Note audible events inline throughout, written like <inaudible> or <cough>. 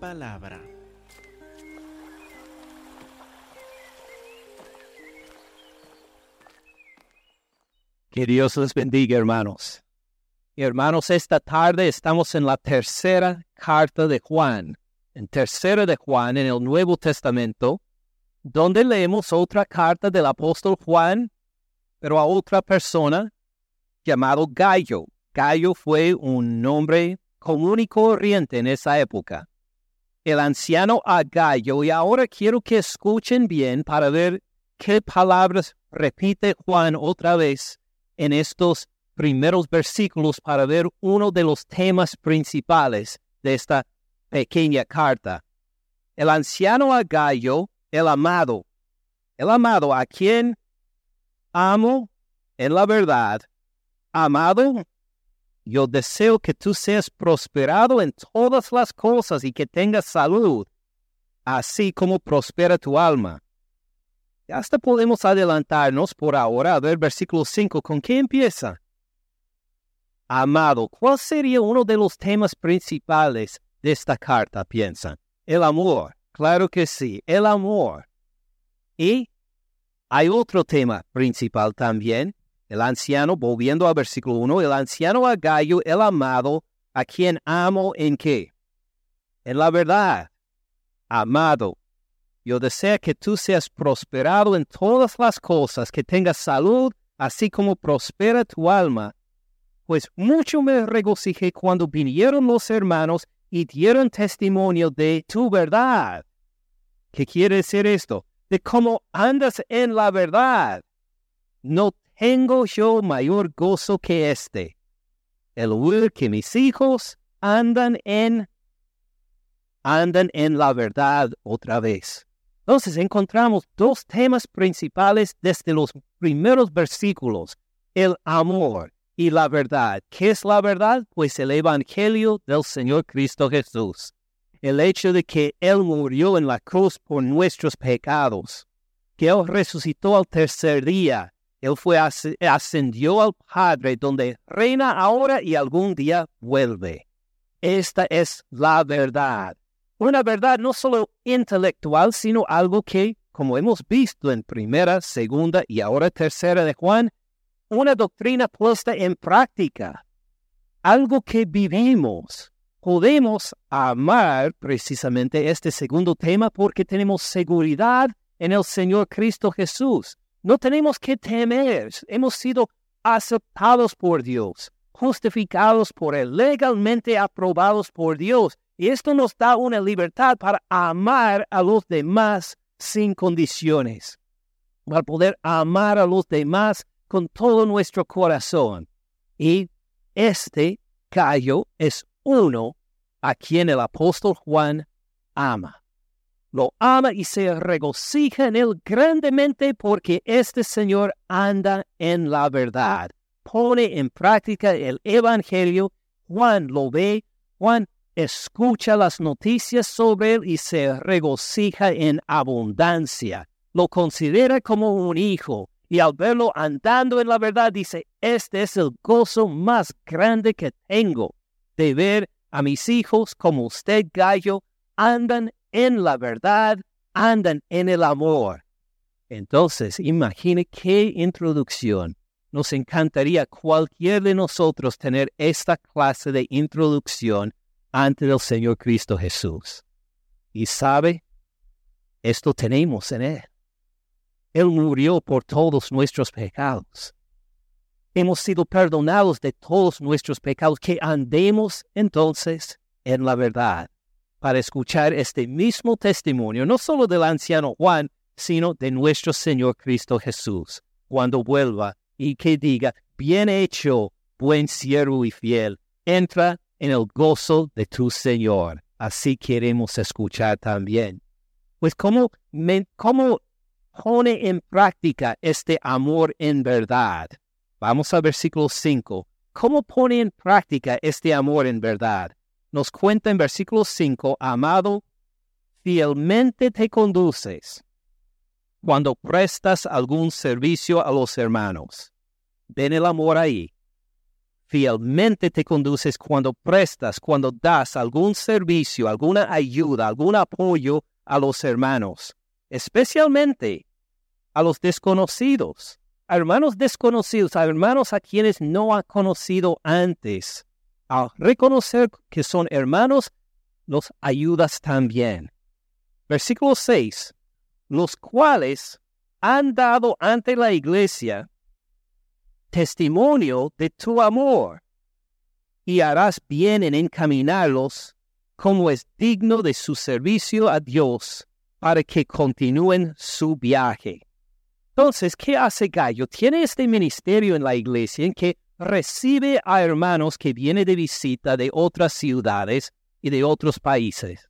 palabra. Que Dios les bendiga, hermanos. Hermanos, esta tarde estamos en la tercera carta de Juan, en tercera de Juan en el Nuevo Testamento, donde leemos otra carta del apóstol Juan, pero a otra persona llamado Gallo. Gallo fue un nombre común y corriente en esa época. El anciano a Gallo, y ahora quiero que escuchen bien para ver qué palabras repite Juan otra vez en estos primeros versículos para ver uno de los temas principales de esta pequeña carta. El anciano a Gallo, el amado, el amado a quien amo en la verdad, amado, yo deseo que tú seas prosperado en todas las cosas y que tengas salud, así como prospera tu alma. Hasta podemos adelantarnos por ahora a ver versículo 5. ¿Con qué empieza? Amado, ¿cuál sería uno de los temas principales de esta carta, piensan? El amor. Claro que sí, el amor. Y hay otro tema principal también. El anciano, volviendo al versículo 1, el anciano a Gallo, el amado, a quien amo en qué? En la verdad. Amado, yo deseo que tú seas prosperado en todas las cosas, que tengas salud, así como prospera tu alma. Pues mucho me regocijé cuando vinieron los hermanos y dieron testimonio de tu verdad. ¿Qué quiere decir esto? De cómo andas en la verdad. No tengo yo mayor gozo que este, el ver que mis hijos andan en andan en la verdad otra vez. Entonces encontramos dos temas principales desde los primeros versículos, el amor y la verdad. ¿Qué es la verdad? Pues el Evangelio del Señor Cristo Jesús. El hecho de que Él murió en la cruz por nuestros pecados, que Él resucitó al tercer día, Él fue ascendió al Padre, donde reina ahora y algún día vuelve. Esta es la verdad una verdad no solo intelectual, sino algo que, como hemos visto en primera, segunda y ahora tercera de Juan, una doctrina puesta en práctica, algo que vivimos. Podemos amar precisamente este segundo tema porque tenemos seguridad en el Señor Cristo Jesús. No tenemos que temer, hemos sido aceptados por Dios, justificados por Él, legalmente aprobados por Dios y esto nos da una libertad para amar a los demás sin condiciones, para poder amar a los demás con todo nuestro corazón. Y este callo es uno a quien el apóstol Juan ama. Lo ama y se regocija en él grandemente porque este Señor anda en la verdad, pone en práctica el Evangelio. Juan lo ve, Juan escucha las noticias sobre él y se regocija en abundancia. Lo considera como un hijo y al verlo andando en la verdad dice, este es el gozo más grande que tengo de ver a mis hijos como usted, gallo, andan en la verdad, andan en el amor. Entonces, imagine qué introducción. Nos encantaría cualquier de nosotros tener esta clase de introducción ante el Señor Cristo Jesús. Y sabe, esto tenemos en Él. Él murió por todos nuestros pecados. Hemos sido perdonados de todos nuestros pecados, que andemos entonces en la verdad para escuchar este mismo testimonio, no solo del anciano Juan, sino de nuestro Señor Cristo Jesús, cuando vuelva y que diga, bien hecho, buen siervo y fiel, entra en el gozo de tu Señor. Así queremos escuchar también. Pues cómo, cómo pone en práctica este amor en verdad. Vamos al versículo 5. ¿Cómo pone en práctica este amor en verdad? Nos cuenta en versículo 5, amado, fielmente te conduces cuando prestas algún servicio a los hermanos. Ven el amor ahí fielmente te conduces cuando prestas, cuando das algún servicio, alguna ayuda, algún apoyo a los hermanos, especialmente a los desconocidos, a hermanos desconocidos, a hermanos a quienes no ha conocido antes. A reconocer que son hermanos, los ayudas también. Versículo 6. Los cuales han dado ante la iglesia testimonio de tu amor, y harás bien en encaminarlos como es digno de su servicio a Dios para que continúen su viaje. Entonces, ¿qué hace Gallo? Tiene este ministerio en la iglesia en que recibe a hermanos que vienen de visita de otras ciudades y de otros países.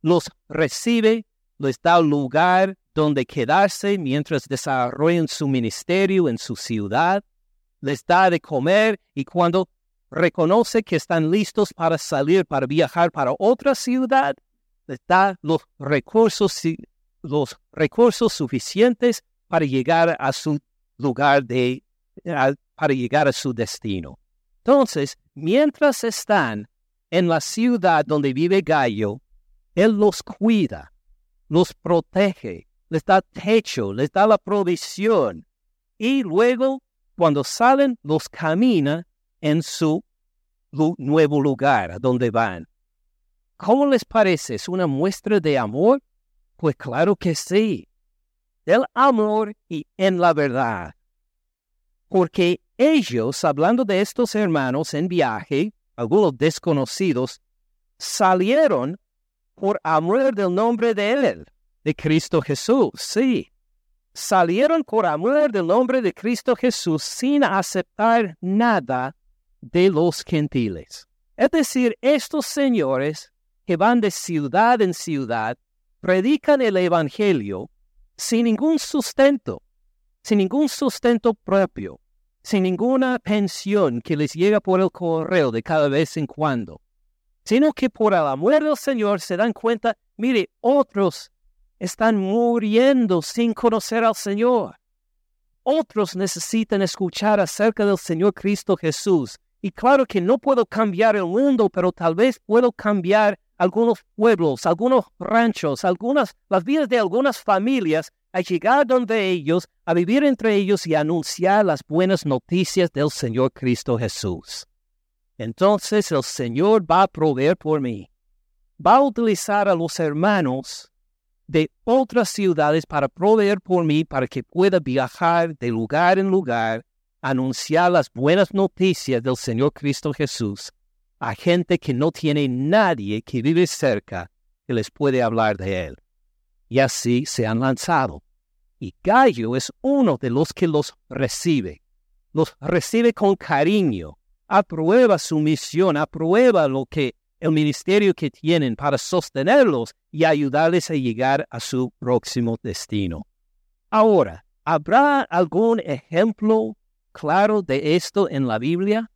Los recibe, les da lugar donde quedarse mientras desarrollan su ministerio en su ciudad les da de comer y cuando reconoce que están listos para salir, para viajar para otra ciudad, les da los recursos, los recursos suficientes para llegar a su lugar de, para llegar a su destino. Entonces, mientras están en la ciudad donde vive Gallo, él los cuida, los protege, les da techo, les da la provisión y luego cuando salen, los camina en su nuevo lugar a donde van. ¿Cómo les parece? ¿Es una muestra de amor? Pues claro que sí. Del amor y en la verdad. Porque ellos, hablando de estos hermanos en viaje, algunos desconocidos, salieron por amor del nombre de Él, de Cristo Jesús, sí salieron por amor del nombre de Cristo Jesús sin aceptar nada de los gentiles. Es decir, estos señores que van de ciudad en ciudad, predican el Evangelio sin ningún sustento, sin ningún sustento propio, sin ninguna pensión que les llega por el correo de cada vez en cuando, sino que por el amor del Señor se dan cuenta, mire, otros están muriendo sin conocer al Señor. Otros necesitan escuchar acerca del Señor Cristo Jesús. Y claro que no puedo cambiar el mundo, pero tal vez puedo cambiar algunos pueblos, algunos ranchos, algunas, las vidas de algunas familias, a llegar donde ellos, a vivir entre ellos y anunciar las buenas noticias del Señor Cristo Jesús. Entonces el Señor va a proveer por mí. Va a utilizar a los hermanos de otras ciudades para proveer por mí para que pueda viajar de lugar en lugar, anunciar las buenas noticias del Señor Cristo Jesús a gente que no tiene nadie que vive cerca que les puede hablar de Él. Y así se han lanzado. Y Gallo es uno de los que los recibe. Los recibe con cariño, aprueba su misión, aprueba lo que el ministerio que tienen para sostenerlos y ayudarles a llegar a su próximo destino. Ahora, ¿habrá algún ejemplo claro de esto en la Biblia?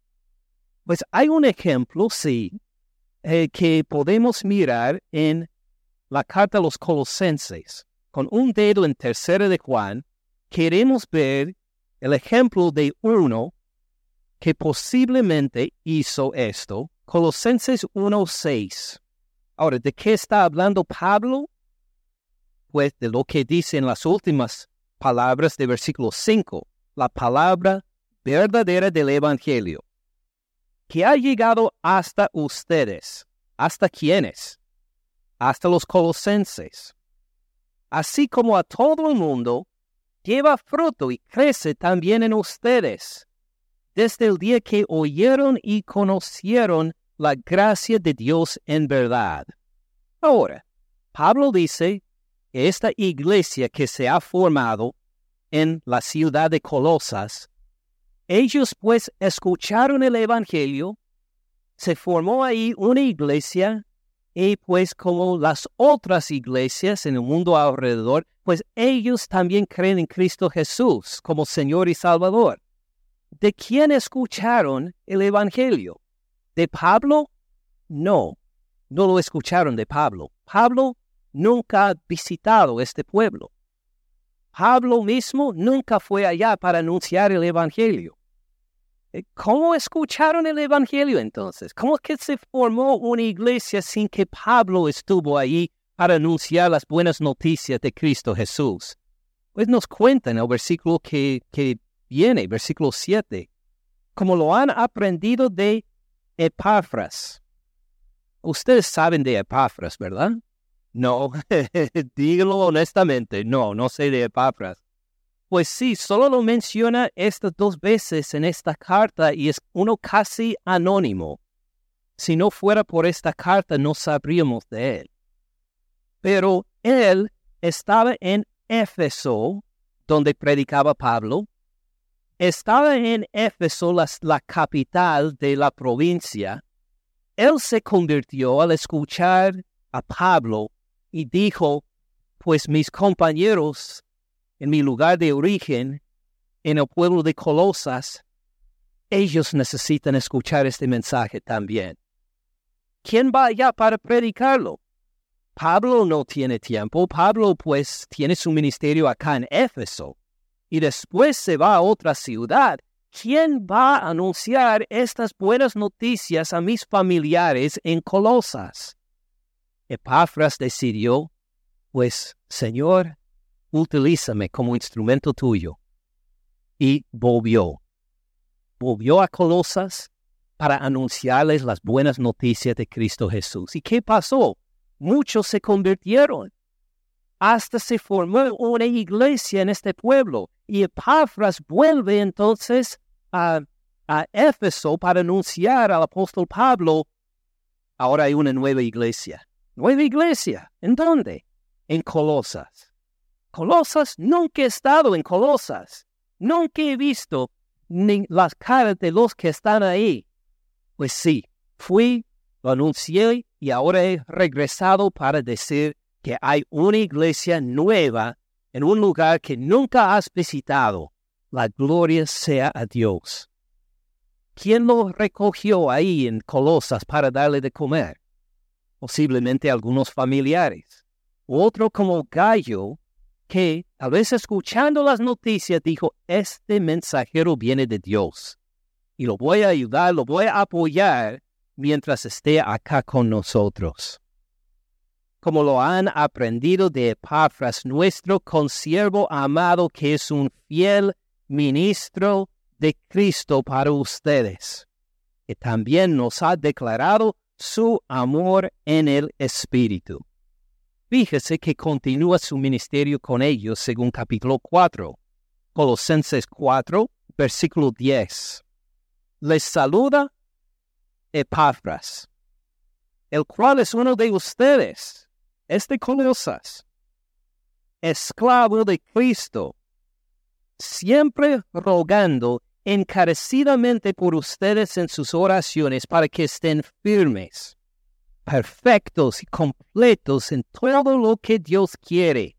Pues hay un ejemplo, sí, eh, que podemos mirar en la carta a los colosenses. Con un dedo en tercera de Juan, queremos ver el ejemplo de uno que posiblemente hizo esto Colosenses 1.6. Ahora, ¿de qué está hablando Pablo? Pues de lo que dice en las últimas palabras de versículo 5, la palabra verdadera del Evangelio, que ha llegado hasta ustedes. ¿Hasta quiénes? Hasta los colosenses. Así como a todo el mundo, lleva fruto y crece también en ustedes, desde el día que oyeron y conocieron la gracia de Dios en verdad. Ahora, Pablo dice que esta iglesia que se ha formado en la ciudad de Colosas, ellos pues escucharon el Evangelio, se formó ahí una iglesia y pues como las otras iglesias en el mundo alrededor, pues ellos también creen en Cristo Jesús como Señor y Salvador. ¿De quién escucharon el Evangelio? ¿De Pablo? No, no lo escucharon de Pablo. Pablo nunca ha visitado este pueblo. Pablo mismo nunca fue allá para anunciar el Evangelio. Eh, ¿Cómo escucharon el Evangelio entonces? ¿Cómo es que se formó una iglesia sin que Pablo estuvo allí para anunciar las buenas noticias de Cristo Jesús? Pues nos cuenta en el versículo que, que viene, versículo 7, como lo han aprendido de Epafras. Ustedes saben de Epafras, ¿verdad? No, <laughs> dígalo honestamente, no, no sé de Epafras. Pues sí, solo lo menciona estas dos veces en esta carta y es uno casi anónimo. Si no fuera por esta carta no sabríamos de él. Pero él estaba en Éfeso, donde predicaba Pablo. Estaba en Éfeso, la, la capital de la provincia. Él se convirtió al escuchar a Pablo y dijo, pues mis compañeros en mi lugar de origen, en el pueblo de Colosas, ellos necesitan escuchar este mensaje también. ¿Quién va allá para predicarlo? Pablo no tiene tiempo. Pablo pues tiene su ministerio acá en Éfeso y después se va a otra ciudad. ¿Quién va a anunciar estas buenas noticias a mis familiares en Colosas? Epafras decidió, pues, Señor, utilízame como instrumento tuyo. Y volvió. Volvió a Colosas para anunciarles las buenas noticias de Cristo Jesús. ¿Y qué pasó? Muchos se convirtieron. Hasta se formó una iglesia en este pueblo. Y Epafras vuelve entonces a, a Éfeso para anunciar al apóstol Pablo, ahora hay una nueva iglesia. Nueva iglesia. ¿En dónde? En Colosas. Colosas, nunca he estado en Colosas. Nunca he visto ni las caras de los que están ahí. Pues sí, fui, lo anuncié y ahora he regresado para decir que hay una iglesia nueva en un lugar que nunca has visitado. La gloria sea a Dios. ¿Quién lo recogió ahí en Colosas para darle de comer? Posiblemente algunos familiares. Otro como Gallo que, tal vez escuchando las noticias, dijo, este mensajero viene de Dios y lo voy a ayudar, lo voy a apoyar mientras esté acá con nosotros. Como lo han aprendido de Epafras, nuestro consiervo amado, que es un fiel ministro de Cristo para ustedes, que también nos ha declarado su amor en el Espíritu. Fíjese que continúa su ministerio con ellos según capítulo 4, Colosenses 4, versículo 10. Les saluda Epafras, el cual es uno de ustedes, es de Colosas, esclavo de Cristo, siempre rogando encarecidamente por ustedes en sus oraciones para que estén firmes perfectos y completos en todo lo que Dios quiere.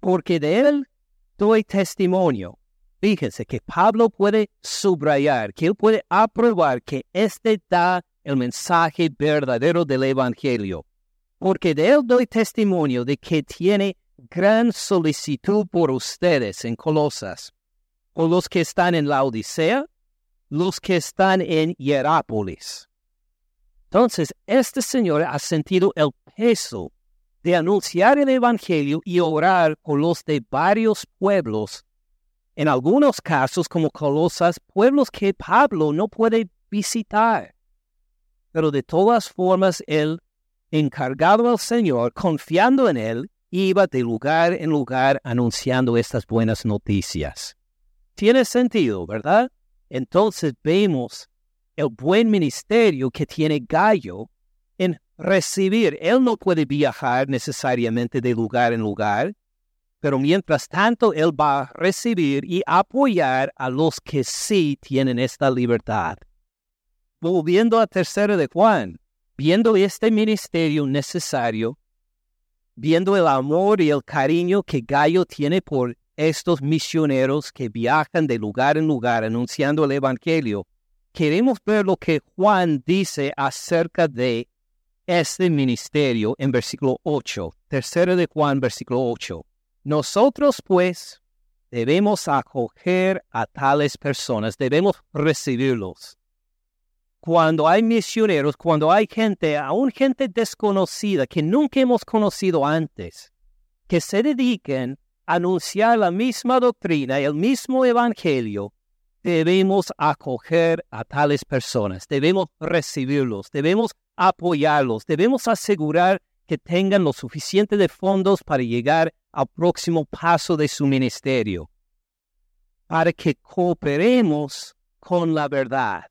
Porque de Él doy testimonio. Fíjense que Pablo puede subrayar, que él puede aprobar que este da el mensaje verdadero del Evangelio. Porque de Él doy testimonio de que tiene gran solicitud por ustedes en Colosas, o los que están en la Odisea, los que están en Hierápolis. Entonces, este Señor ha sentido el peso de anunciar el Evangelio y orar por los de varios pueblos, en algunos casos como Colosas, pueblos que Pablo no puede visitar. Pero de todas formas, él, encargado al Señor, confiando en él, iba de lugar en lugar anunciando estas buenas noticias. Tiene sentido, ¿verdad? Entonces vemos el buen ministerio que tiene Gallo en recibir. Él no puede viajar necesariamente de lugar en lugar, pero mientras tanto él va a recibir y apoyar a los que sí tienen esta libertad. Volviendo a tercera de Juan, viendo este ministerio necesario, viendo el amor y el cariño que Gallo tiene por estos misioneros que viajan de lugar en lugar anunciando el Evangelio, queremos ver lo que Juan dice acerca de este ministerio en versículo 8, tercero de Juan, versículo 8. Nosotros pues, debemos acoger a tales personas, debemos recibirlos. Cuando hay misioneros, cuando hay gente, aún gente desconocida que nunca hemos conocido antes, que se dediquen a anunciar la misma doctrina, el mismo evangelio, debemos acoger a tales personas, debemos recibirlos, debemos apoyarlos, debemos asegurar que tengan lo suficiente de fondos para llegar al próximo paso de su ministerio, para que cooperemos con la verdad.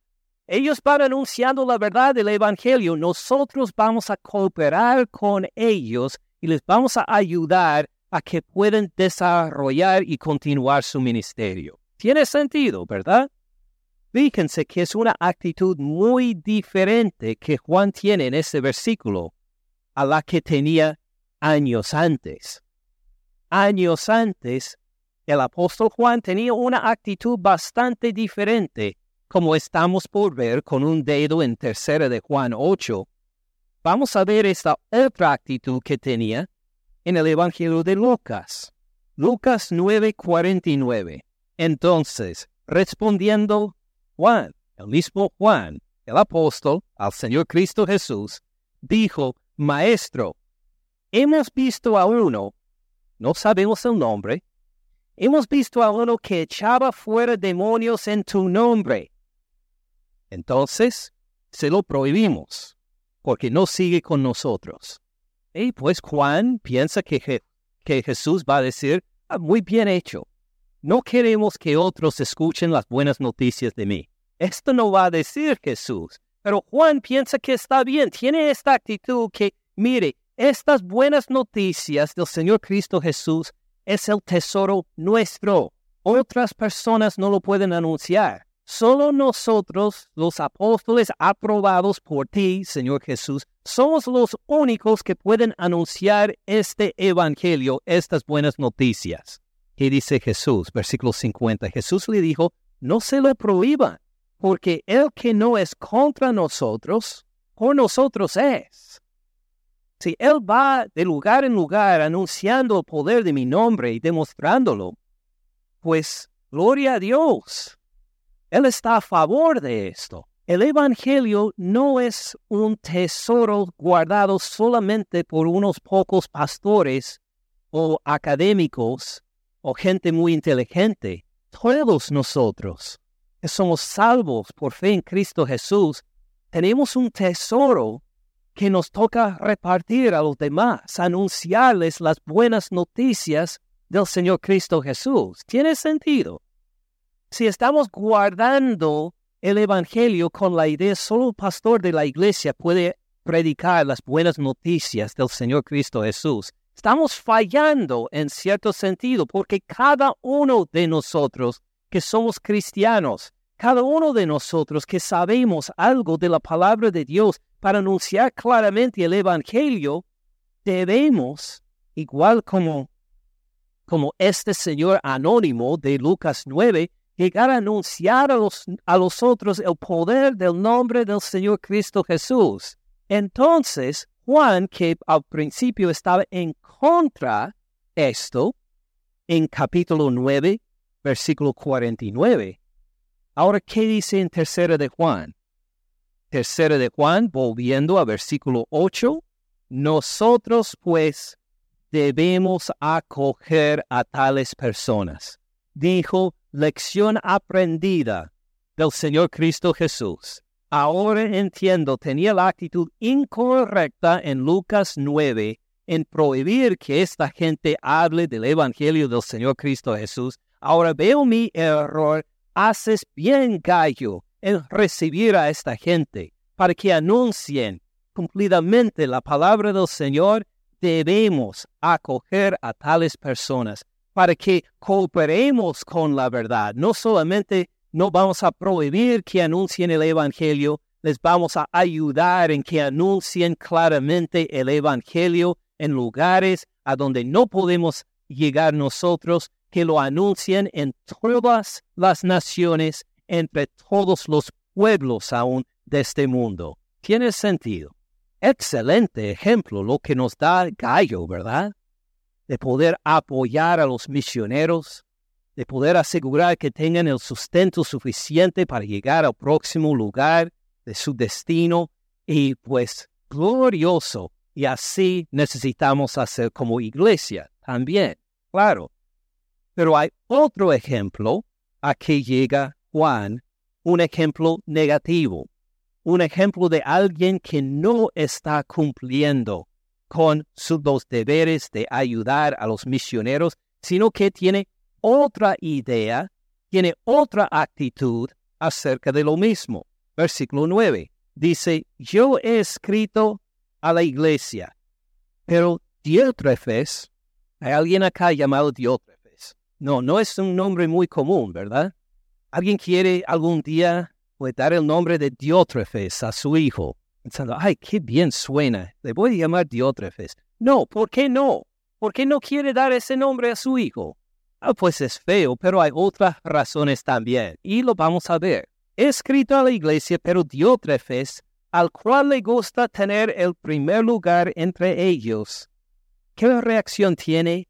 Ellos van anunciando la verdad del Evangelio, nosotros vamos a cooperar con ellos y les vamos a ayudar a que puedan desarrollar y continuar su ministerio. Tiene sentido, ¿verdad? Fíjense que es una actitud muy diferente que Juan tiene en ese versículo a la que tenía años antes años antes, el apóstol Juan tenía una actitud bastante diferente, como estamos por ver con un dedo en tercera de Juan 8. Vamos a ver esta otra actitud que tenía en el Evangelio de Lucas. Lucas 9:49. Entonces, respondiendo Juan, el mismo Juan, el apóstol, al Señor Cristo Jesús, dijo, Maestro, hemos visto a uno no sabemos el nombre, hemos visto a uno que echaba fuera demonios en tu nombre. Entonces, se lo prohibimos, porque no sigue con nosotros. Y pues Juan piensa que, que Jesús va a decir, ah, muy bien hecho. No queremos que otros escuchen las buenas noticias de mí. Esto no va a decir Jesús. Pero Juan piensa que está bien, tiene esta actitud que, mire, estas buenas noticias del Señor Cristo Jesús es el tesoro nuestro. Otras personas no lo pueden anunciar. Solo nosotros, los apóstoles aprobados por ti, Señor Jesús, somos los únicos que pueden anunciar este evangelio, estas buenas noticias. Y dice Jesús, versículo 50, Jesús le dijo, no se lo prohíban, porque el que no es contra nosotros, por nosotros es. Si Él va de lugar en lugar anunciando el poder de mi nombre y demostrándolo, pues gloria a Dios. Él está a favor de esto. El Evangelio no es un tesoro guardado solamente por unos pocos pastores o académicos o gente muy inteligente. Todos nosotros que somos salvos por fe en Cristo Jesús, tenemos un tesoro que nos toca repartir a los demás, anunciarles las buenas noticias del Señor Cristo Jesús. ¿Tiene sentido? Si estamos guardando el Evangelio con la idea solo el pastor de la iglesia puede predicar las buenas noticias del Señor Cristo Jesús, estamos fallando en cierto sentido porque cada uno de nosotros que somos cristianos, cada uno de nosotros que sabemos algo de la palabra de Dios, para anunciar claramente el Evangelio, debemos, igual como, como este señor anónimo de Lucas 9, llegar a anunciar a los, a los otros el poder del nombre del Señor Cristo Jesús. Entonces, Juan, que al principio estaba en contra de esto, en capítulo 9, versículo 49. Ahora, ¿qué dice en tercera de Juan? Tercera de Juan, volviendo a versículo 8, nosotros pues debemos acoger a tales personas. Dijo, lección aprendida del Señor Cristo Jesús. Ahora entiendo, tenía la actitud incorrecta en Lucas 9 en prohibir que esta gente hable del Evangelio del Señor Cristo Jesús. Ahora veo mi error. Haces bien, gallo, en recibir a esta gente para que anuncien cumplidamente la palabra del Señor, debemos acoger a tales personas para que cooperemos con la verdad. No solamente no vamos a prohibir que anuncien el Evangelio, les vamos a ayudar en que anuncien claramente el Evangelio en lugares a donde no podemos llegar nosotros, que lo anuncien en todas las naciones entre todos los pueblos aún de este mundo. Tiene sentido. Excelente ejemplo lo que nos da Gallo, ¿verdad? De poder apoyar a los misioneros, de poder asegurar que tengan el sustento suficiente para llegar al próximo lugar de su destino y pues glorioso. Y así necesitamos hacer como iglesia también, claro. Pero hay otro ejemplo a que llega Juan, un ejemplo negativo, un ejemplo de alguien que no está cumpliendo con sus dos deberes de ayudar a los misioneros, sino que tiene otra idea, tiene otra actitud acerca de lo mismo. Versículo 9 dice, yo he escrito a la iglesia, pero Diótrefes, hay alguien acá llamado Diótrefes. No, no es un nombre muy común, ¿verdad? ¿Alguien quiere algún día pues, dar el nombre de Diótrefes a su hijo? Pensando, ay, qué bien suena, le voy a llamar Diótrefes. No, ¿por qué no? ¿Por qué no quiere dar ese nombre a su hijo? Ah, pues es feo, pero hay otras razones también, y lo vamos a ver. He escrito a la iglesia, pero Diótrefes, al cual le gusta tener el primer lugar entre ellos. ¿Qué reacción tiene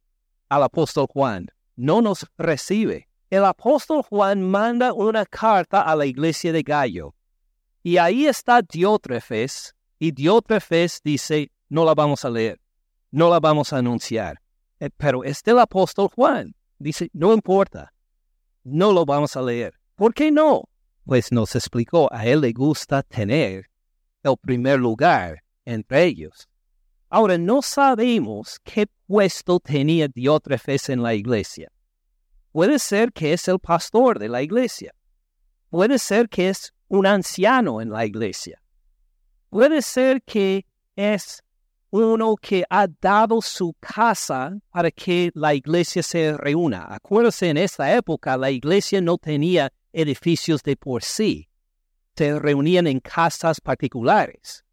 al apóstol Juan? No nos recibe. El apóstol Juan manda una carta a la iglesia de Gallo. Y ahí está Diótrefes, y Diótrefes dice, no la vamos a leer, no la vamos a anunciar. Eh, pero es del apóstol Juan. Dice, no importa, no lo vamos a leer. ¿Por qué no? Pues nos explicó, a él le gusta tener el primer lugar entre ellos. Ahora, no sabemos qué puesto tenía Diótrefes en la iglesia. Puede ser que es el pastor de la iglesia. Puede ser que es un anciano en la iglesia. Puede ser que es uno que ha dado su casa para que la iglesia se reúna. Acuérdense, en esta época la iglesia no tenía edificios de por sí. Se reunían en casas particulares.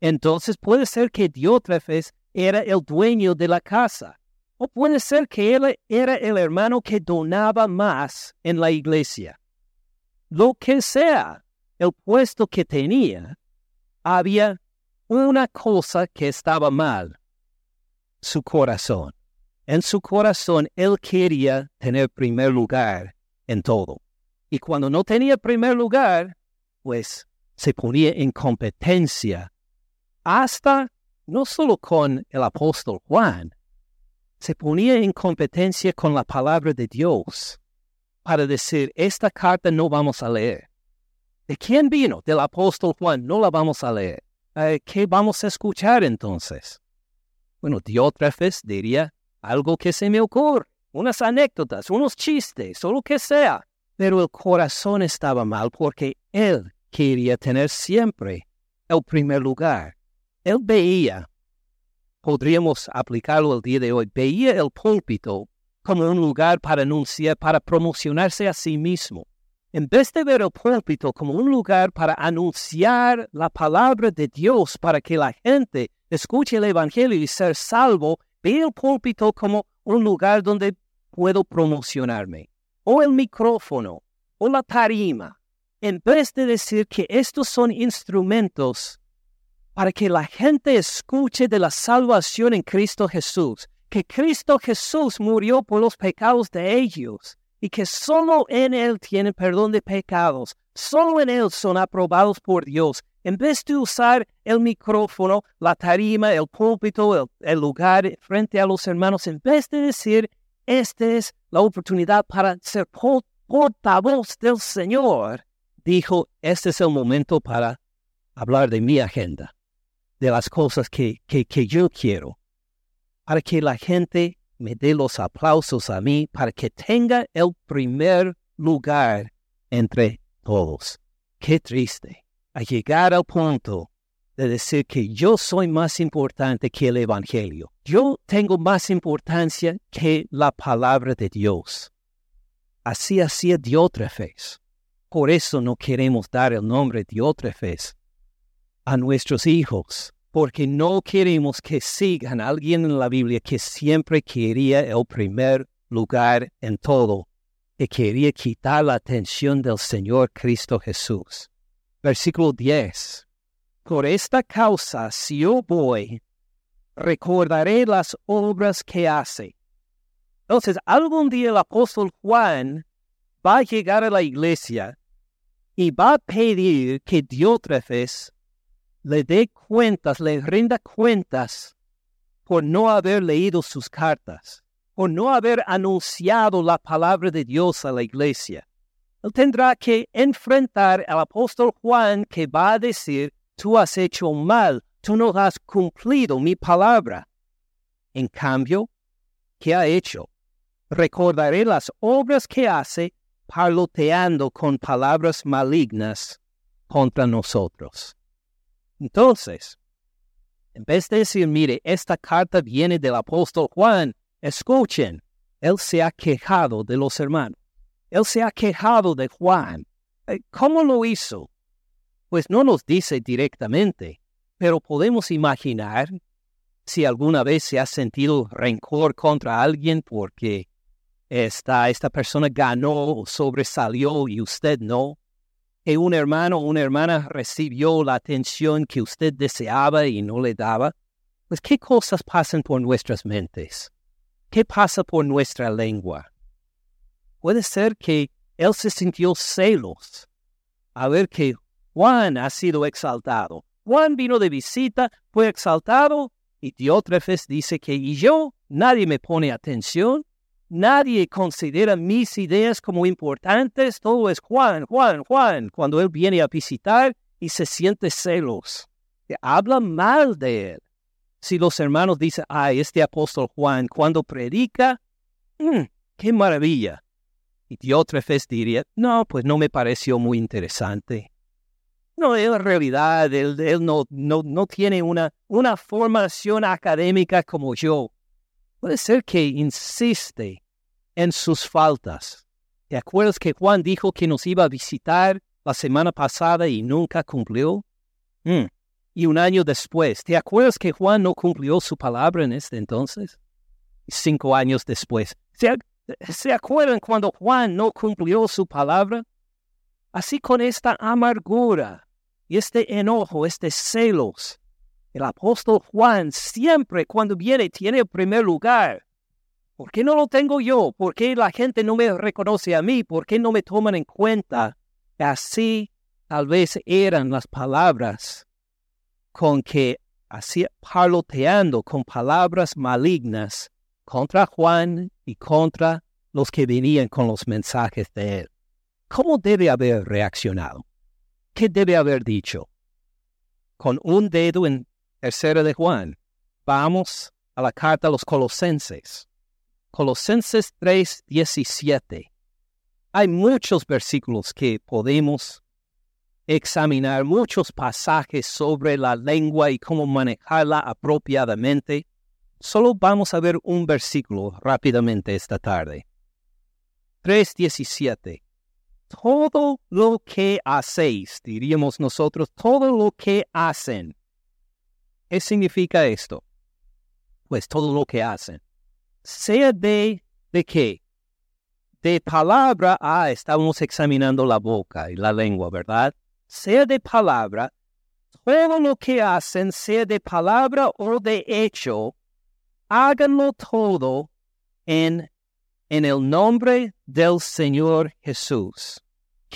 Entonces puede ser que Diótrefes era el dueño de la casa. O puede ser que él era el hermano que donaba más en la iglesia. Lo que sea, el puesto que tenía, había una cosa que estaba mal, su corazón. En su corazón él quería tener primer lugar en todo. Y cuando no tenía primer lugar, pues se ponía en competencia hasta no solo con el apóstol Juan, se ponía en competencia con la palabra de Dios para decir, esta carta no vamos a leer. ¿De quién vino? Del apóstol Juan, no la vamos a leer. Eh, ¿qué vamos a escuchar entonces? Bueno, Diótrefes diría algo que se me ocurre, unas anécdotas, unos chistes, o lo que sea. Pero el corazón estaba mal porque él quería tener siempre el primer lugar. Él veía, podríamos aplicarlo el día de hoy, veía el púlpito como un lugar para anunciar, para promocionarse a sí mismo en vez de ver el púlpito como un lugar para anunciar la palabra de Dios para que la gente escuche el Evangelio y ser salvo, ve el púlpito como un lugar donde puedo promocionarme, o el micrófono, o la tarima, en vez de decir que estos son instrumentos para que la gente escuche de la salvación en Cristo Jesús, que Cristo Jesús murió por los pecados de ellos, y que solo en Él tienen perdón de pecados, solo en Él son aprobados por Dios. En vez de usar el micrófono, la tarima, el púlpito, el, lugar frente a los hermanos, en vez de decir, esta es la oportunidad para ser portavoz del Señor, dijo, este es el momento para hablar de mi agenda, de las cosas que, que, que yo quiero, para que la gente me dé los aplausos a mí para que tenga el primer lugar entre todos. Qué triste. A llegar al punto de decir que yo soy más importante que el Evangelio. Yo tengo más importancia que la palabra de Dios. Así hacía Diótrefes. Por eso no queremos dar el nombre Diótrefes a nuestros hijos, porque no queremos que sigan a alguien en la Biblia que siempre quería el primer lugar en todo, y quería quitar la atención del Señor Cristo Jesús. Versículo 10. Por esta causa, si yo voy, recordaré las obras que hace. Entonces, algún día el apóstol Juan va a llegar a la iglesia y va a pedir que Diótrefes le dé cuentas, le rinda cuentas por no haber leído sus cartas, por no haber anunciado la palabra de Dios a la iglesia. Él tendrá que enfrentar al apóstol Juan que va a decir, tú has hecho mal, tú no has cumplido mi palabra. En cambio, ¿qué ha hecho? Recordaré las obras que hace parloteando con palabras malignas contra nosotros. Entonces, en vez de decir, mire, esta carta viene del apóstol Juan, escuchen, él se ha quejado de los hermanos. Él se ha quejado de Juan. Eh, ¿Cómo lo hizo? Pues no nos dice directamente, pero podemos imaginar si alguna vez se ha sentido rencor contra alguien porque esta, esta persona ganó o sobresalió y usted no, que un hermano o una hermana recibió la atención que usted deseaba y no le daba, pues qué cosas pasan por nuestras mentes, qué pasa por nuestra lengua. Puede ser que él se sintió celos a ver que Juan ha sido exaltado. Juan vino de visita, fue exaltado, y Diótrefes dice que y yo, nadie me pone atención, Nadie considera mis ideas como importantes. Todo es Juan, Juan, Juan. Cuando él viene a visitar y se siente celos, habla mal de él. Si los hermanos dicen, ay, este apóstol Juan, cuando predica, mm, qué maravilla. Y Diótrefes diría, no, pues no me pareció muy interesante. No, en realidad él, no, tiene una formación académica como yo. Puede ser que insiste en sus faltas. ¿Te acuerdas que Juan dijo que nos iba a visitar la semana pasada y nunca cumplió? Mm. Y un año después, ¿te acuerdas que Juan no cumplió su palabra en este entonces? Cinco años después. ¿Se, ¿Se acuerdan cuando Juan no cumplió su palabra? Así con esta amargura y este enojo, este celos, el apóstol Juan siempre cuando viene tiene el primer lugar. ¿Por qué no lo tengo yo? ¿Por qué la gente no me reconoce a mí? ¿Por qué no me toman en cuenta? Así tal vez eran las palabras con que hacía parloteando con palabras malignas contra Juan y contra los que venían con los mensajes de él. ¿Cómo debe haber reaccionado? ¿Qué debe haber dicho? Con un dedo en tercera de Juan, vamos a la carta a los colosenses. Colosenses 3, 17. Hay muchos versículos que podemos examinar, muchos pasajes sobre la lengua y cómo manejarla apropiadamente. Solo vamos a ver un versículo rápidamente esta tarde. 3.17 todo lo que hacéis, diríamos nosotros, todo lo que hacen. ¿Qué significa esto? Pues todo lo que hacen. Sea de, ¿de qué? De palabra, ah, estamos examinando la boca y la lengua, ¿verdad? Sea de palabra, todo lo que hacen, sea de palabra o de hecho, háganlo todo en en el nombre del Señor Jesús.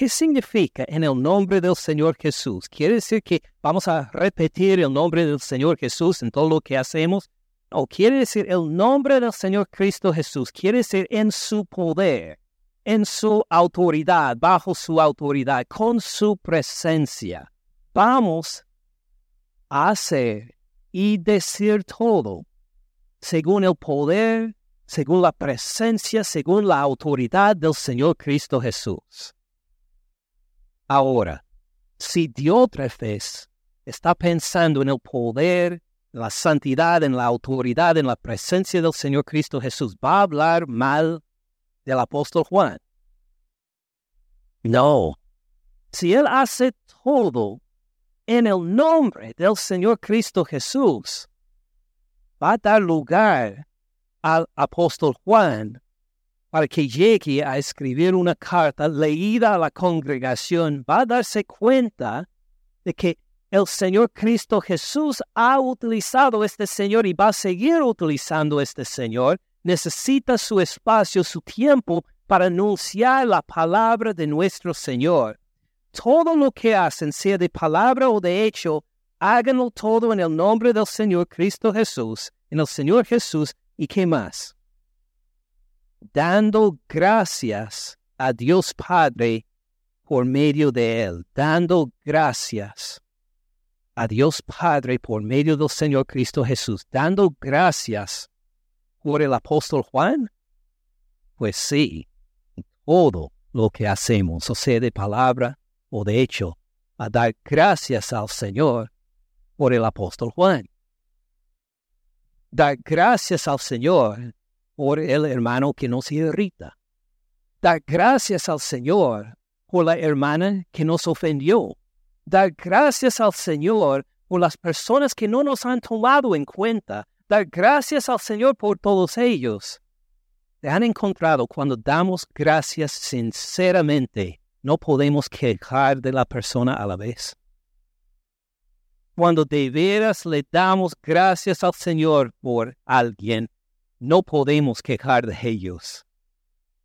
¿Qué significa en el nombre del Señor Jesús? ¿Quiere decir que vamos a repetir el nombre del Señor Jesús en todo lo que hacemos? No, quiere decir el nombre del Señor Cristo Jesús. Quiere decir en su poder, en su autoridad, bajo su autoridad, con su presencia. Vamos a hacer y decir todo según el poder según la presencia, según la autoridad del Señor Cristo Jesús. Ahora, si Diótrefes está pensando en el poder, la santidad, en la autoridad, en la presencia del Señor Cristo Jesús, ¿va a hablar mal del apóstol Juan? No. Si él hace todo en el nombre del Señor Cristo Jesús, va a dar lugar al apóstol Juan para que llegue a escribir una carta leída a la congregación, va a darse cuenta de que el Señor Cristo Jesús ha utilizado este Señor y va a seguir utilizando este Señor necesita su espacio, su tiempo para anunciar la palabra de nuestro Señor. Todo lo que hacen, sea de palabra o de hecho, háganlo todo en el nombre del Señor Cristo Jesús, en el Señor Jesús, ¿y qué más? Dando gracias a Dios Padre por medio de Él, dando gracias a Dios Padre por medio del Señor Cristo Jesús, dando gracias por el apóstol Juan? Pues sí, todo lo que hacemos, o sea, de palabra o de hecho, a dar gracias al Señor por el apóstol Juan. Dar gracias al Señor por el hermano que nos irrita. Dar gracias al Señor por la hermana que nos ofendió dar gracias al Señor por las personas que no nos han tomado en cuenta, dar gracias al Señor por todos ellos. ¿Te han encontrado cuando damos gracias sinceramente? No podemos quejar de la persona a la vez. Cuando de veras le damos gracias al Señor por alguien, no podemos quejar de ellos.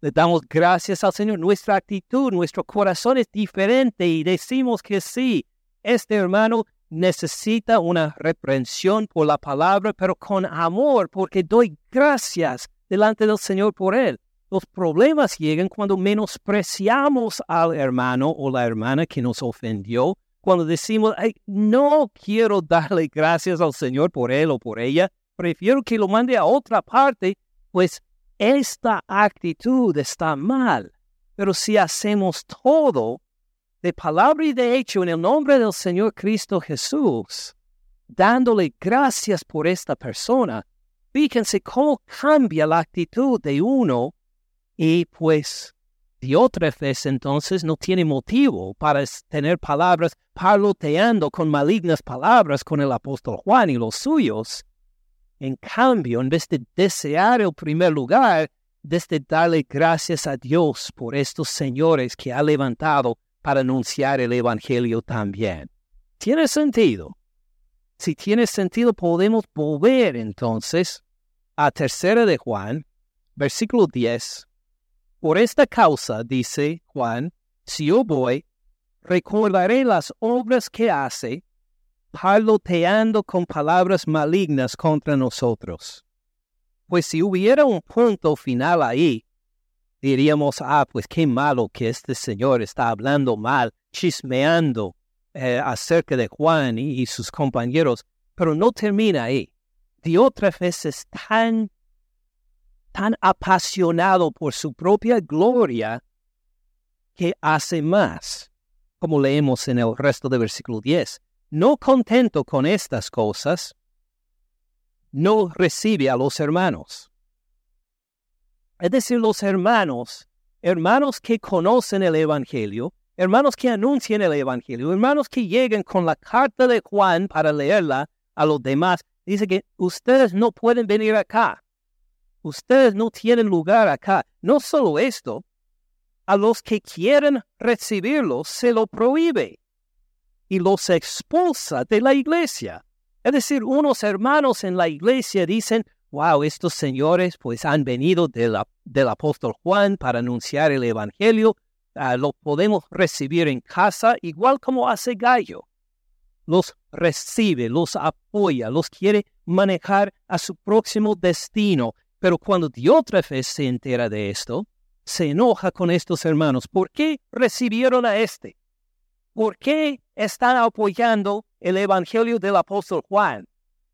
Le damos gracias al Señor. Nuestra actitud, nuestro corazón es diferente y decimos que sí, este hermano necesita una reprensión por la palabra, pero con amor, porque doy gracias delante del Señor por él. Los problemas llegan cuando menospreciamos al hermano o la hermana que nos ofendió, cuando decimos, no quiero darle gracias al Señor por él o por ella, prefiero que lo mande a otra parte, pues esta actitud está mal, pero si hacemos todo de palabra y de hecho en el nombre del Señor Cristo Jesús, dándole gracias por esta persona, fíjense cómo cambia la actitud de uno y pues de otra entonces no tiene motivo para tener palabras parloteando con malignas palabras con el apóstol Juan y los suyos, en cambio, en vez de desear el primer lugar, desde darle gracias a Dios por estos señores que ha levantado para anunciar el Evangelio también. ¿Tiene sentido? Si tiene sentido, podemos volver entonces a tercera de Juan, versículo 10. Por esta causa, dice Juan, si yo voy, recordaré las obras que hace parloteando con palabras malignas contra nosotros. Pues si hubiera un punto final ahí, diríamos, ah, pues qué malo que este señor está hablando mal, chismeando eh, acerca de Juan y, sus compañeros, pero no termina ahí. Diótrefes es tan, tan apasionado por su propia gloria que hace más, como leemos en el resto del versículo 10 no contento con estas cosas, no recibe a los hermanos. Es decir, los hermanos, hermanos que conocen el Evangelio, hermanos que anuncian el Evangelio, hermanos que llegan con la carta de Juan para leerla a los demás, dice que ustedes no pueden venir acá. Ustedes no tienen lugar acá. No solo esto, a los que quieren recibirlo se lo prohíbe y los expulsa de la iglesia. Es decir, unos hermanos en la iglesia dicen, wow, estos señores pues han venido del apóstol Juan para anunciar el Evangelio, ah, lo podemos recibir en casa igual como hace Gallo. Los recibe, los apoya, los quiere manejar a su próximo destino. Pero cuando Diótrefes se entera de esto, se enoja con estos hermanos. ¿Por qué recibieron a este? ¿Por qué están apoyando el Evangelio del apóstol Juan?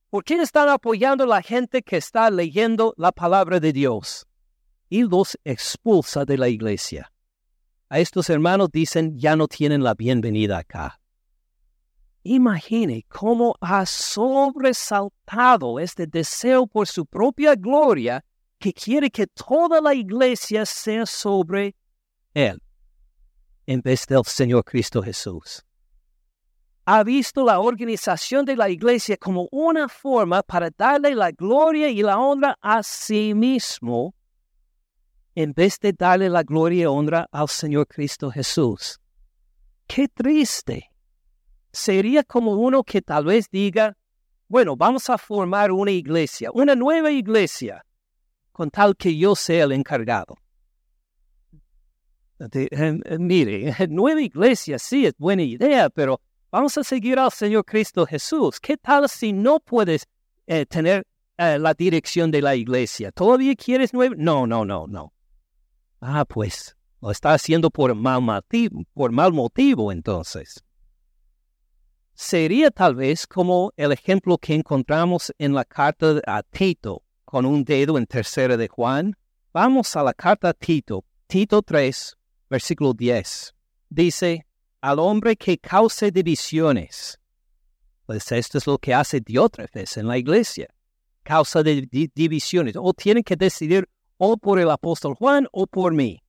¿Por qué están apoyando la gente que está leyendo la palabra de Dios? Y los expulsa de la iglesia. A estos hermanos dicen, ya no tienen la bienvenida acá. Imagine cómo ha sobresaltado este deseo por su propia gloria que quiere que toda la iglesia sea sobre él en vez del Señor Cristo Jesús. Ha visto la organización de la iglesia como una forma para darle la gloria y la honra a sí mismo, en vez de darle la gloria y honra al Señor Cristo Jesús. Qué triste. Sería como uno que tal vez diga, bueno, vamos a formar una iglesia, una nueva iglesia, con tal que yo sea el encargado. Eh, eh, mire, <laughs> nueva iglesia sí es buena idea, pero vamos a seguir al Señor Cristo Jesús. ¿Qué tal si no puedes eh, tener la dirección de la iglesia? ¿Todavía quieres? No, no, no, no. Ah, pues lo está haciendo por mal motivo, por mal motivo entonces. Sería tal vez como el ejemplo que encontramos en la carta a Tito, con un dedo en tercera de Juan. Vamos a la carta a Tito, Tito 3, versículo 10. Dice, al hombre que cause divisiones. Pues esto es lo que hace Diótrefes en la iglesia. Causa de divisiones. O tienen que decidir o por el apóstol Juan o por mí.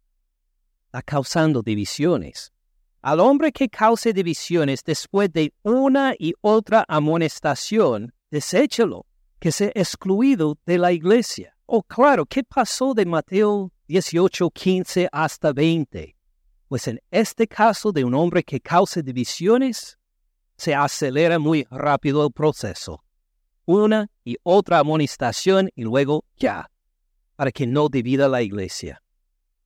Está causando divisiones. Al hombre que cause divisiones después de una y otra amonestación, deséchelo, que sea excluido de la iglesia. Oh, claro, ¿qué pasó de Mateo 18, 15 hasta 20? Pues en este caso de un hombre que cause divisiones, se acelera muy rápido el proceso. Una y otra amonestación y luego ya, para que no divida la iglesia,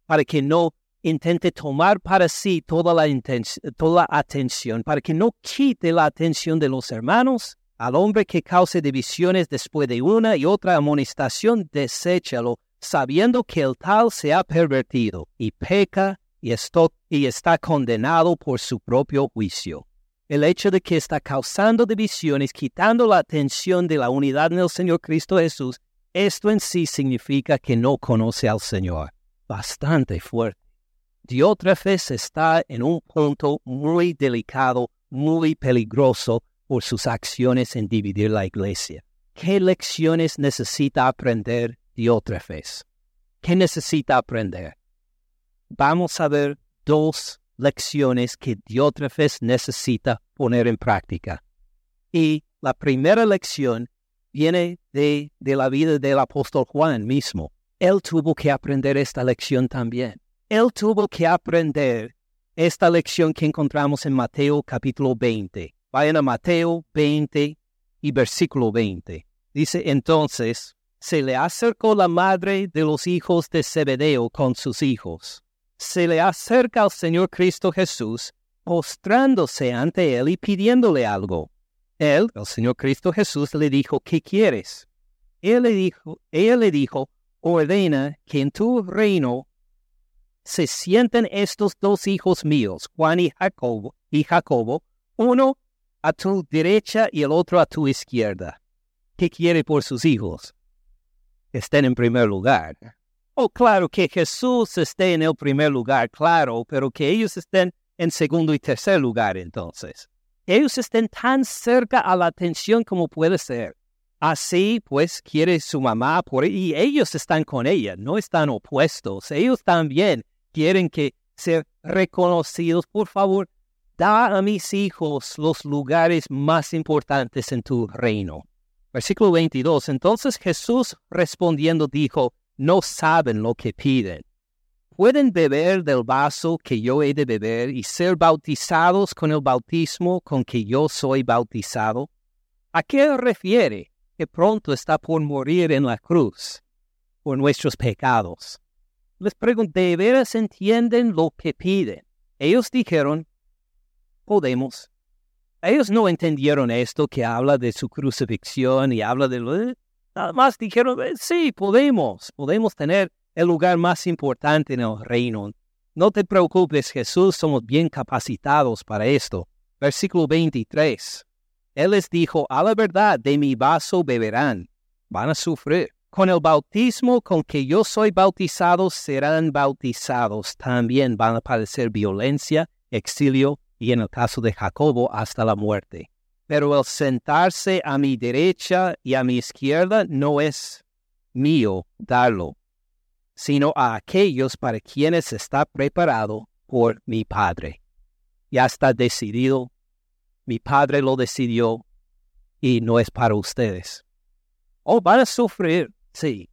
para que no intente tomar para sí toda la, toda atención, para que no quite la atención de los hermanos. Al hombre que cause divisiones después de una y otra amonestación, deséchalo, sabiendo que el tal se ha pervertido y peca y, está condenado por su propio juicio. El hecho de que está causando divisiones, quitando la atención de la unidad en el Señor Cristo Jesús, esto en sí significa que no conoce al Señor. Bastante fuerte. Diótrefes está en un punto muy delicado, muy peligroso por sus acciones en dividir la iglesia. ¿Qué lecciones necesita aprender Diótrefes? ¿Qué necesita aprender? Vamos a ver dos lecciones que Diótrefes necesita poner en práctica. Y la primera lección viene de, de la vida del apóstol Juan mismo. Él tuvo que aprender esta lección también él tuvo que aprender esta lección que encontramos en Mateo capítulo 20. Vayan a Mateo 20 y versículo 20. Dice entonces, se le acercó la madre de los hijos de Zebedeo con sus hijos. Se le acerca al Señor Cristo Jesús, postrándose ante él y pidiéndole algo. Él, el Señor Cristo Jesús, le dijo, ¿qué quieres? Él le dijo, ella le dijo, ordena que en tu reino se sienten estos dos hijos míos, Juan y Jacobo, y Jacobo, uno a tu derecha y el otro a tu izquierda. ¿Qué quiere por sus hijos? Estén en primer lugar. Oh, claro que Jesús esté en el primer lugar, claro, pero que ellos estén en segundo y tercer lugar entonces. Ellos estén tan cerca a la atención como puede ser. Así pues quiere su mamá por y ellos están con ella, no están opuestos. Ellos también quieren que ser reconocidos, por favor, da a mis hijos los lugares más importantes en tu reino. Versículo 22. Entonces Jesús respondiendo dijo, no saben lo que piden. ¿Pueden beber del vaso que yo he de beber y ser bautizados con el bautismo con que yo soy bautizado? ¿A qué refiere que pronto está por morir en la cruz por nuestros pecados? les pregunté, ¿de veras entienden lo que piden? Ellos dijeron, podemos. Ellos no entendieron esto que habla de su crucifixión y habla de. Nada más dijeron, eh, sí, podemos, podemos tener el lugar más importante en el reino. No te preocupes, Jesús, somos bien capacitados para esto. Versículo 23. Él les dijo, a la verdad, de mi vaso beberán. Van a sufrir con el bautismo con que yo soy bautizado serán bautizados. También van a padecer violencia, exilio y en el caso de Jacobo hasta la muerte. Pero el sentarse a mi derecha y a mi izquierda no es mío darlo, sino a aquellos para quienes está preparado por mi Padre. Ya está decidido, mi Padre lo decidió y no es para ustedes. Oh, van a sufrir, Sí,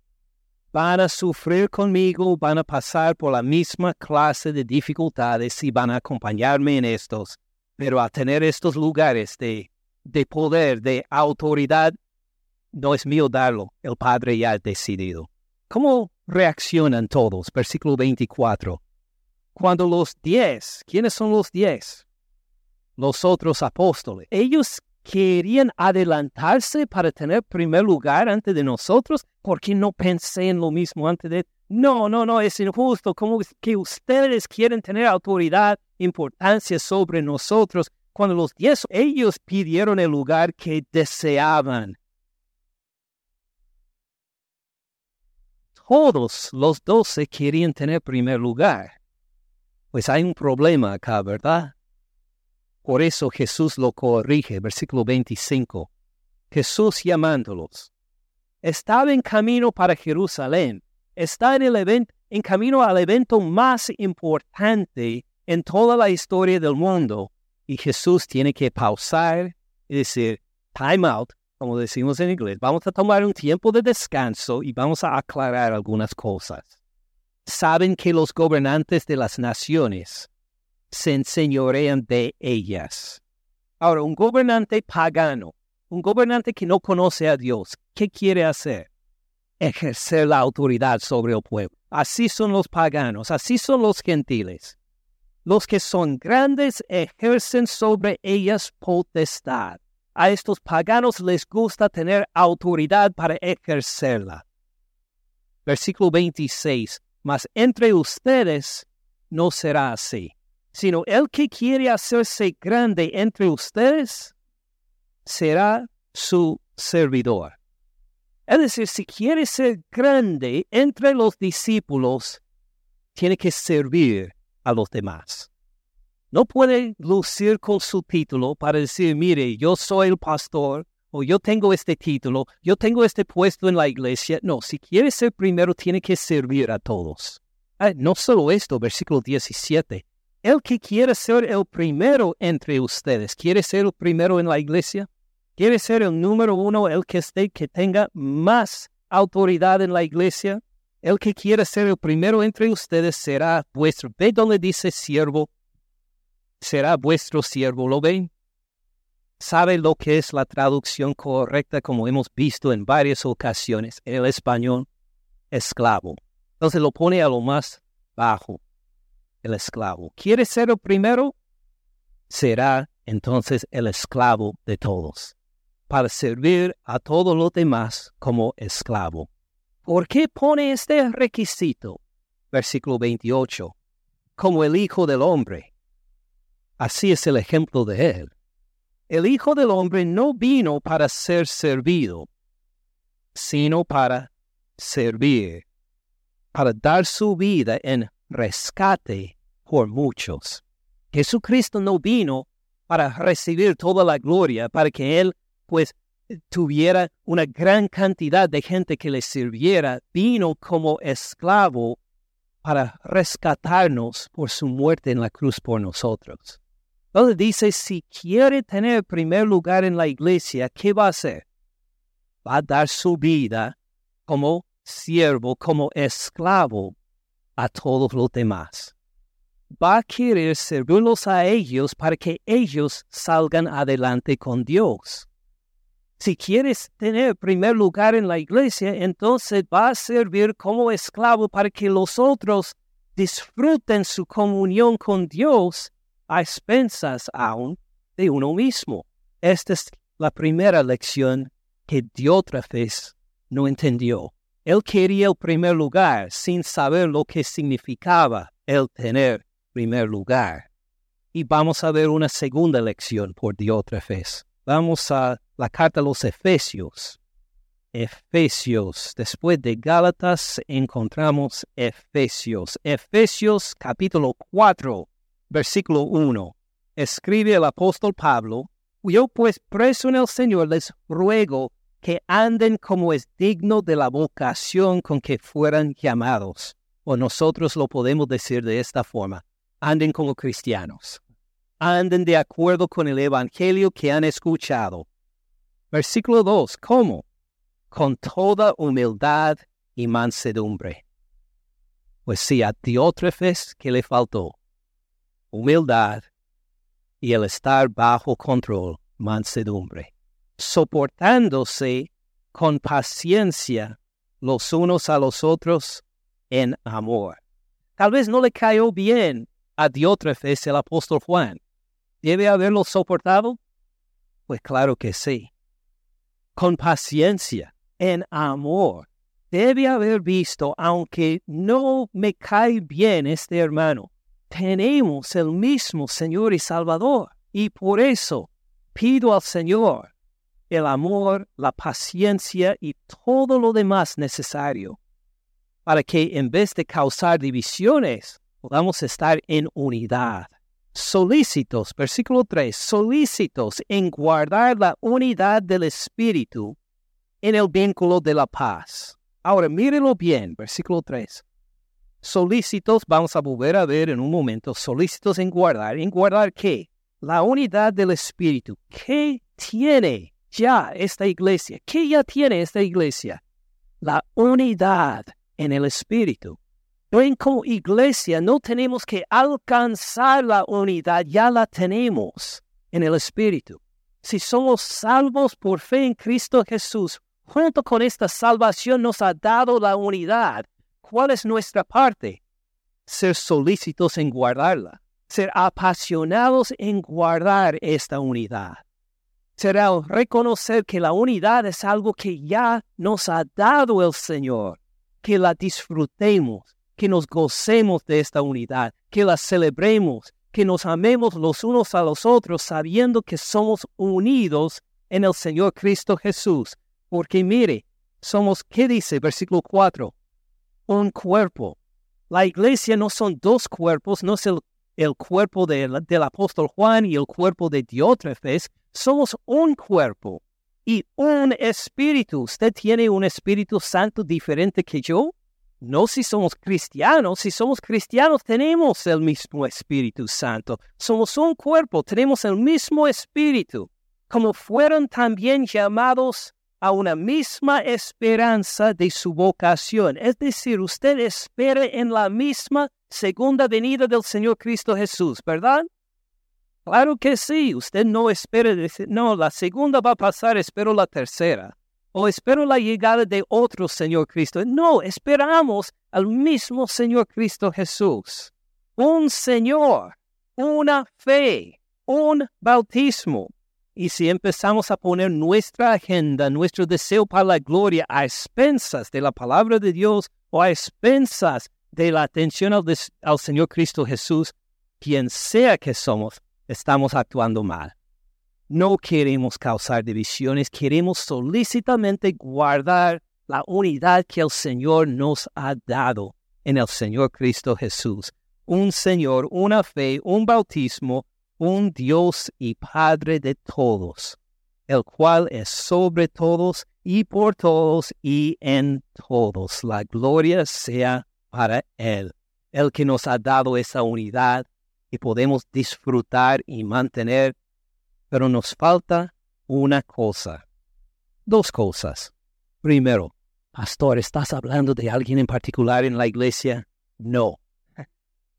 van a sufrir conmigo, van a pasar por la misma clase de dificultades y van a acompañarme en estos, pero a tener estos lugares de, de poder, de autoridad, no es mío darlo, el Padre ya ha decidido. ¿Cómo reaccionan todos? Versículo 24. Cuando los diez, ¿quiénes son los diez? Los otros apóstoles. Ellos querían adelantarse para tener primer lugar antes de nosotros. ¿Por qué no pensé en lo mismo antes de... No, no, no, es injusto. Como que ustedes quieren tener autoridad, importancia sobre nosotros? Cuando los diez, ellos pidieron el lugar que deseaban. Todos los doce querían tener primer lugar. Pues hay un problema acá, ¿verdad? Por eso Jesús lo corrige, versículo 25. Jesús llamándolos. Estaba en camino para Jerusalén. Está en el evento, en camino al evento más importante en toda la historia del mundo. Y Jesús tiene que pausar y decir, time out, como decimos en inglés. Vamos a tomar un tiempo de descanso y vamos a aclarar algunas cosas saben que los gobernantes de las naciones se enseñorean de ellas. Ahora, un gobernante pagano, un gobernante que no conoce a Dios, ¿qué quiere hacer? Ejercer la autoridad sobre el pueblo. Así son los paganos, así son los gentiles. Los que son grandes ejercen sobre ellas potestad. A estos paganos les gusta tener autoridad para ejercerla. Versículo 26 mas entre ustedes no será así, sino el que quiere hacerse grande entre ustedes será su servidor. Es decir, si quiere ser grande entre los discípulos, tiene que servir a los demás. No puede lucir con su título para decir, mire, yo soy el pastor, o yo tengo este título, yo tengo este puesto en la iglesia. No, si quiere ser primero, tiene que servir a todos. Ah, no solo esto, versículo 17. El que quiere ser el primero entre ustedes, ¿quiere ser el primero en la iglesia? ¿Quiere ser el número uno, el que esté, que tenga más autoridad en la iglesia? El que quiere ser el primero entre ustedes será vuestro. ¿Ve donde dice siervo? Será vuestro siervo, ¿lo ven? sabe lo que es la traducción correcta, como hemos visto en varias ocasiones, en el español, esclavo. Entonces lo pone a lo más bajo, el esclavo. ¿Quiere ser el primero? Será entonces el esclavo de todos, para servir a todos los demás como esclavo. ¿Por qué pone este requisito? Versículo 28. Como el Hijo del Hombre. Así es el ejemplo de él el Hijo del Hombre no vino para ser servido, sino para servir, para dar su vida en rescate por muchos. Jesucristo no vino para recibir toda la gloria, para que Él pues tuviera una gran cantidad de gente que le sirviera, vino como esclavo para rescatarnos por su muerte en la cruz por nosotros. Entonces dice, si quiere tener primer lugar en la iglesia, ¿qué va a hacer? Va a dar su vida como siervo, como esclavo a todos los demás. Va a querer servirlos a ellos para que ellos salgan adelante con Dios. Si quieres tener primer lugar en la iglesia, entonces va a servir como esclavo para que los otros disfruten su comunión con Dios a expensas aún de uno mismo. Esta es la primera lección que Diótrefes no entendió. Él quería el primer lugar sin saber lo que significaba el tener primer lugar. Y vamos a ver una segunda lección por Diótrefes. Vamos a la carta a los Efesios. Efesios. Después de Gálatas encontramos Efesios. Efesios capítulo 4 versículo 1, escribe el apóstol Pablo, yo pues preso en el Señor les ruego que anden como es digno de la vocación con que fueran llamados. O nosotros lo podemos decir de esta forma, anden como cristianos. Anden de acuerdo con el Evangelio que han escuchado. Versículo 2, ¿cómo? Con toda humildad y mansedumbre. Pues sí, a Diótrefes que le faltó humildad y el estar bajo control, mansedumbre, soportándose con paciencia los unos a los otros en amor. Tal vez no le cayó bien a Diótrefes el apóstol Juan. ¿Debe haberlo soportado? Pues claro que sí. Con paciencia, en amor. Debe haber visto, aunque no me cae bien este hermano, tenemos el mismo Señor y Salvador. Y por eso pido al Señor el amor, la paciencia y todo lo demás necesario para que en vez de causar divisiones, podamos estar en unidad. Solícitos, versículo 3, solícitos en guardar la unidad del Espíritu en el vínculo de la paz. Ahora, mírelo bien, versículo 3. Solícitos, vamos a volver a ver en un momento, solícitos en guardar. ¿En guardar qué? La unidad del Espíritu. ¿Qué tiene ya esta iglesia? ¿Qué ya tiene esta iglesia? La unidad en el Espíritu. En como iglesia no tenemos que alcanzar la unidad, ya la tenemos en el Espíritu. Si somos salvos por fe en Cristo Jesús, junto con esta salvación nos ha dado la unidad. ¿Cuál es nuestra parte? Ser solícitos en guardarla, ser apasionados en guardar esta unidad. Será reconocer que la unidad es algo que ya nos ha dado el Señor, que la disfrutemos, que nos gocemos de esta unidad, que la celebremos, que nos amemos los unos a los otros sabiendo que somos unidos en el Señor Cristo Jesús. Porque mire, somos, ¿qué dice versículo 4? Un cuerpo. La iglesia no son dos cuerpos, no es el, cuerpo del apóstol Juan y el cuerpo de Diótrefes, somos un cuerpo y un espíritu. ¿Usted tiene un Espíritu Santo diferente que yo? No si somos cristianos, si somos cristianos tenemos el mismo Espíritu Santo. Somos un cuerpo, tenemos el mismo Espíritu. Como fueron también llamados a una misma esperanza de su vocación. Es decir, usted espere en la misma segunda venida del Señor Cristo Jesús, ¿verdad? Claro que sí, usted no decir, no, la segunda va a pasar, espero la tercera o espero la llegada de otro Señor Cristo. No, esperamos al mismo Señor Cristo Jesús. Un Señor, una fe, un bautismo. Y si empezamos a poner nuestra agenda, nuestro deseo para la gloria a expensas de la palabra de Dios o a expensas de la atención al, al Señor Cristo Jesús, quien sea que somos, estamos actuando mal. No queremos causar divisiones, queremos solícitamente guardar la unidad que el Señor nos ha dado en el Señor Cristo Jesús. Un Señor, una fe, un bautismo, un Dios y Padre de todos, el cual es sobre todos y por todos y en todos. La gloria sea para Él, el que nos ha dado esa unidad y podemos disfrutar y mantener pero nos falta una cosa. Dos cosas. Primero, pastor, ¿estás hablando de alguien en particular en la iglesia? No. <laughs>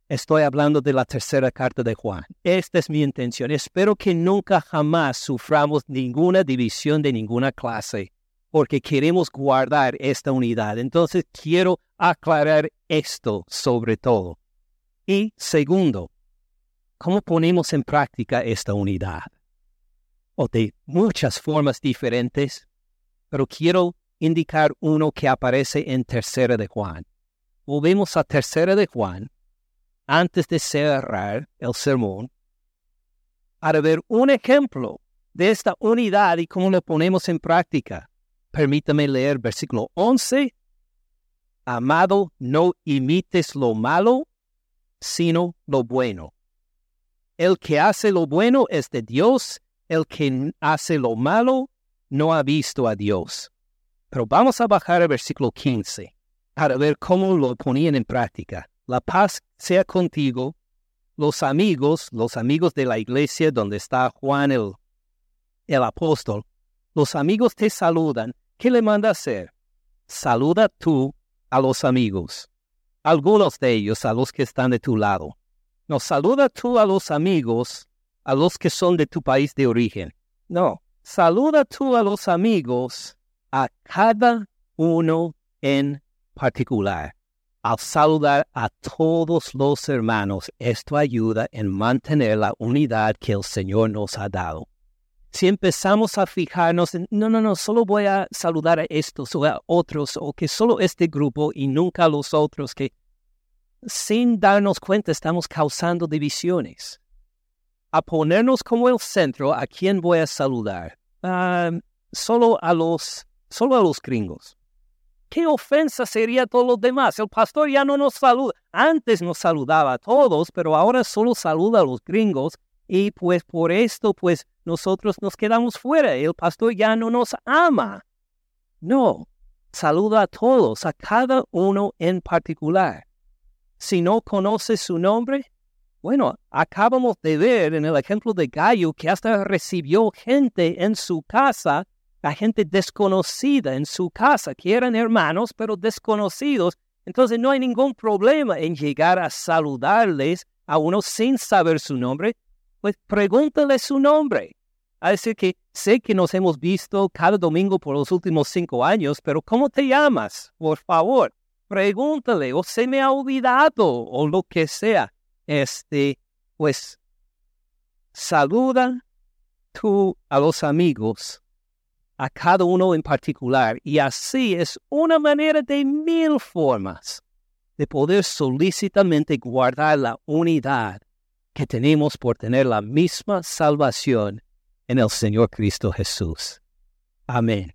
Estoy hablando de la tercera carta de Juan. Esta es mi intención. Espero que nunca jamás suframos ninguna división de ninguna clase, porque queremos guardar esta unidad. Entonces quiero aclarar esto sobre todo. Y segundo, ¿cómo ponemos en práctica esta unidad? O de muchas formas diferentes, pero quiero indicar uno que aparece en Tercera de Juan. Volvemos a Tercera de Juan, antes de cerrar el sermón, para ver un ejemplo de esta unidad y cómo lo ponemos en práctica. Permítame leer versículo 11. Amado, no imites lo malo, sino lo bueno. El que hace lo bueno es de Dios el que hace lo malo no ha visto a Dios. Pero vamos a bajar al versículo 15 para ver cómo lo ponían en práctica. La paz sea contigo. Los amigos, los amigos de la iglesia donde está Juan el, el apóstol, los amigos te saludan. ¿Qué le manda hacer? Saluda tú a los amigos, algunos de ellos a los que están de tu lado. No, saluda tú a los amigos a los que son de tu país de origen. No, saluda tú a los amigos, a cada uno en particular. Al saludar a todos los hermanos, esto ayuda en mantener la unidad que el Señor nos ha dado. Si empezamos a fijarnos en, no, no, no, solo voy a saludar a estos o a otros, o que solo este grupo y nunca a los otros, que sin darnos cuenta estamos causando divisiones. A ponernos como el centro, ¿a quién voy a saludar? Solo a los, solo a los gringos qué ofensa sería a todos los demás. El pastor ya no nos saluda. Antes nos saludaba a todos, pero ahora solo saluda a los gringos y pues por esto pues nosotros nos quedamos fuera. El pastor ya no nos ama. No, saluda a todos, a cada uno en particular. Si no conoce su nombre, bueno, acabamos de ver en el ejemplo de Gallo que hasta recibió gente en su casa la gente desconocida en su casa, que eran hermanos, pero desconocidos. Entonces no hay ningún problema en llegar a saludarles a uno sin saber su nombre. Pues pregúntale su nombre. A decir que sé que nos hemos visto cada domingo por los últimos cinco años, pero ¿cómo te llamas? Por favor, pregúntale, o se me ha olvidado, o lo que sea. Este, pues, saluda tú a los amigos a cada uno en particular. Y así es una manera de mil formas de poder solícitamente guardar la unidad que tenemos por tener la misma salvación en el Señor Cristo Jesús. Amén.